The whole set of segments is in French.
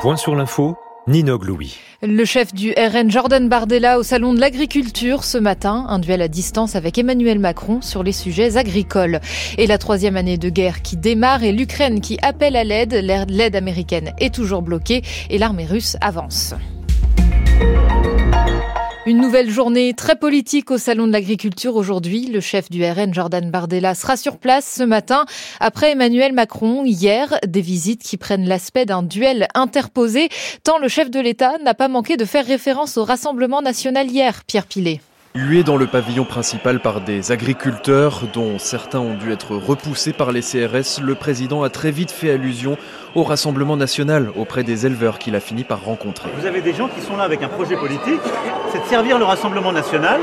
point sur l'info, Ninog Louis. Le chef du RN Jordan Bardella au salon de l'agriculture ce matin, un duel à distance avec Emmanuel Macron sur les sujets agricoles. Et la troisième année de guerre qui démarre et l'Ukraine qui appelle à l'aide, l'aide américaine est toujours bloquée et l'armée russe avance. Une nouvelle journée très politique au Salon de l'Agriculture aujourd'hui. Le chef du RN, Jordan Bardella, sera sur place ce matin après Emmanuel Macron. Hier, des visites qui prennent l'aspect d'un duel interposé, tant le chef de l'État n'a pas manqué de faire référence au Rassemblement national hier, Pierre Pilet. Hué dans le pavillon principal par des agriculteurs, dont certains ont dû être repoussés par les CRS, le président a très vite fait allusion au Rassemblement national auprès des éleveurs qu'il a fini par rencontrer. Vous avez des gens qui sont là avec un projet politique, c'est de servir le Rassemblement national,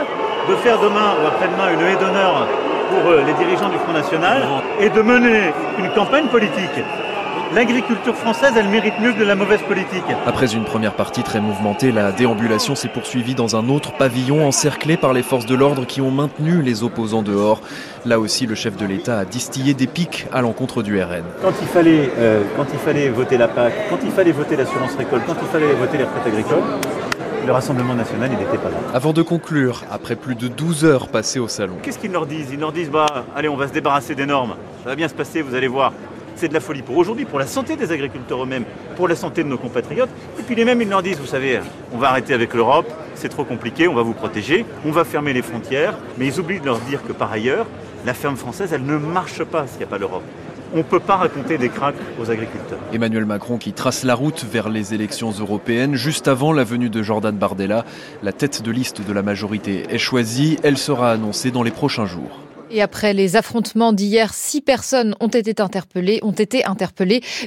de faire demain ou après-demain une haie d'honneur pour euh, les dirigeants du Front National et de mener une campagne politique l'agriculture française, elle mérite mieux que de la mauvaise politique. Après une première partie très mouvementée, la déambulation s'est poursuivie dans un autre pavillon encerclé par les forces de l'ordre qui ont maintenu les opposants dehors. Là aussi, le chef de l'État a distillé des pics à l'encontre du RN. Quand il fallait, euh, quand il fallait voter la PAC, quand il fallait voter l'assurance récolte, quand il fallait voter les retraites agricoles, le Rassemblement national, il n'était pas là. Avant de conclure, après plus de 12 heures passées au salon. Qu'est-ce qu'ils leur disent? Ils leur disent, bah, allez, on va se débarrasser des normes. Ça va bien se passer, vous allez voir c'est de la folie pour aujourd'hui, pour la santé des agriculteurs eux-mêmes, pour la santé de nos compatriotes. Et puis les mêmes, ils leur disent, vous savez, on va arrêter avec l'Europe, c'est trop compliqué, on va vous protéger, on va fermer les frontières, mais ils oublient de leur dire que par ailleurs, la ferme française, elle ne marche pas s'il n'y a pas l'Europe. On ne peut pas raconter des cracks aux agriculteurs. Emmanuel Macron qui trace la route vers les élections européennes juste avant la venue de Jordan Bardella. La tête de liste de la majorité est choisie. Elle sera annoncée dans les prochains jours. Et après les affrontements d'hier, six personnes ont été interpellées, ont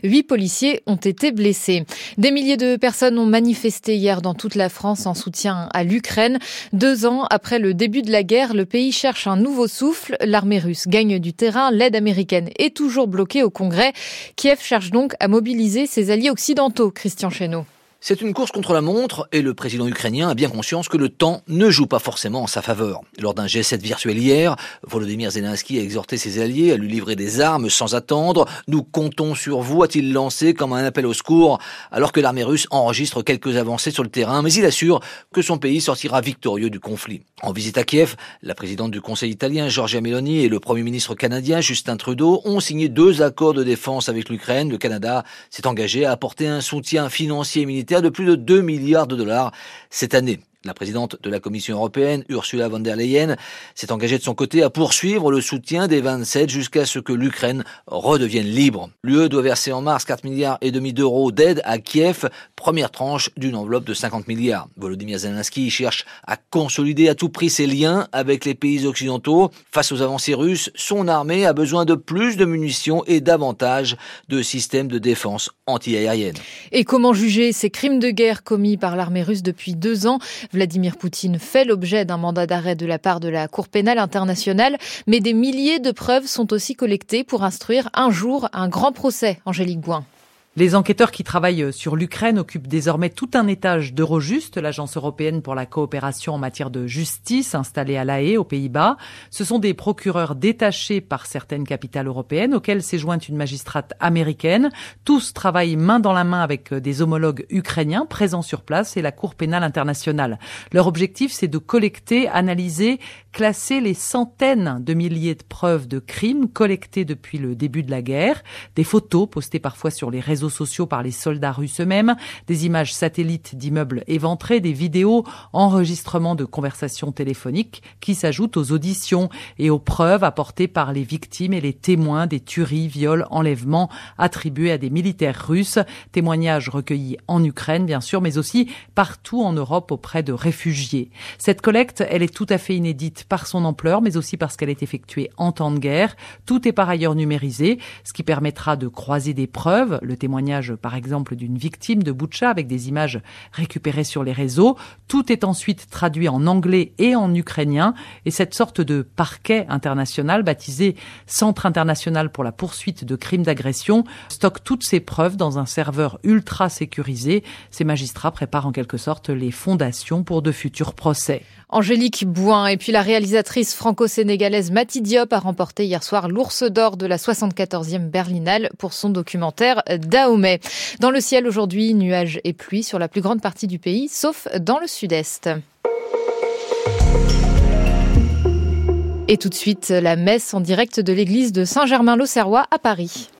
huit policiers ont été blessés. Des milliers de personnes ont manifesté hier dans toute la France en soutien à l'Ukraine. Deux ans après le début de la guerre, le pays cherche un nouveau souffle. L'armée russe gagne du terrain, l'aide américaine est toujours bloquée au Congrès. Kiev cherche donc à mobiliser ses alliés occidentaux. Christian Chesneau. C'est une course contre la montre et le président ukrainien a bien conscience que le temps ne joue pas forcément en sa faveur. Lors d'un G7 virtuel hier, Volodymyr Zelensky a exhorté ses alliés à lui livrer des armes sans attendre. Nous comptons sur vous, a-t-il lancé comme un appel au secours, alors que l'armée russe enregistre quelques avancées sur le terrain, mais il assure que son pays sortira victorieux du conflit. En visite à Kiev, la présidente du Conseil italien, Giorgia Meloni, et le Premier ministre canadien, Justin Trudeau, ont signé deux accords de défense avec l'Ukraine. Le Canada s'est engagé à apporter un soutien financier et militaire de plus de 2 milliards de dollars cette année. La présidente de la Commission européenne, Ursula von der Leyen, s'est engagée de son côté à poursuivre le soutien des 27 jusqu'à ce que l'Ukraine redevienne libre. L'UE doit verser en mars 4 milliards et demi d'euros d'aide à Kiev, première tranche d'une enveloppe de 50 milliards. Volodymyr Zelensky cherche à consolider à tout prix ses liens avec les pays occidentaux. Face aux avancées russes, son armée a besoin de plus de munitions et davantage de systèmes de défense antiaérienne. Et comment juger ces crimes de guerre commis par l'armée russe depuis deux ans? Vladimir Poutine fait l'objet d'un mandat d'arrêt de la part de la Cour pénale internationale, mais des milliers de preuves sont aussi collectées pour instruire un jour un grand procès. Angélique Gouin. Les enquêteurs qui travaillent sur l'Ukraine occupent désormais tout un étage d'Eurojust, l'agence européenne pour la coopération en matière de justice installée à La Haye, aux Pays-Bas. Ce sont des procureurs détachés par certaines capitales européennes auxquelles s'est jointe une magistrate américaine. Tous travaillent main dans la main avec des homologues ukrainiens présents sur place et la Cour pénale internationale. Leur objectif, c'est de collecter, analyser, classer les centaines de milliers de preuves de crimes collectées depuis le début de la guerre, des photos postées parfois sur les réseaux sociaux par les soldats russes eux-mêmes, des images satellites d'immeubles éventrés, des vidéos, enregistrements de conversations téléphoniques qui s'ajoutent aux auditions et aux preuves apportées par les victimes et les témoins des tueries, viols, enlèvements attribués à des militaires russes, témoignages recueillis en Ukraine bien sûr, mais aussi partout en Europe auprès de réfugiés. Cette collecte, elle est tout à fait inédite par son ampleur, mais aussi parce qu'elle est effectuée en temps de guerre. Tout est par ailleurs numérisé, ce qui permettra de croiser des preuves, le témoignage par exemple, d'une victime de Butcha avec des images récupérées sur les réseaux. Tout est ensuite traduit en anglais et en ukrainien. Et cette sorte de parquet international, baptisé Centre international pour la poursuite de crimes d'agression, stocke toutes ces preuves dans un serveur ultra sécurisé. Ces magistrats préparent en quelque sorte les fondations pour de futurs procès. Angélique Bouin et puis la réalisatrice franco-sénégalaise Mati Diop a remporté hier soir l'ours d'or de la 74e Berlinale pour son documentaire Dahomey. Dans le ciel aujourd'hui, nuages et pluie sur la plus grande partie du pays, sauf dans le sud-est. Et tout de suite, la messe en direct de l'église de Saint-Germain-l'Auxerrois à Paris.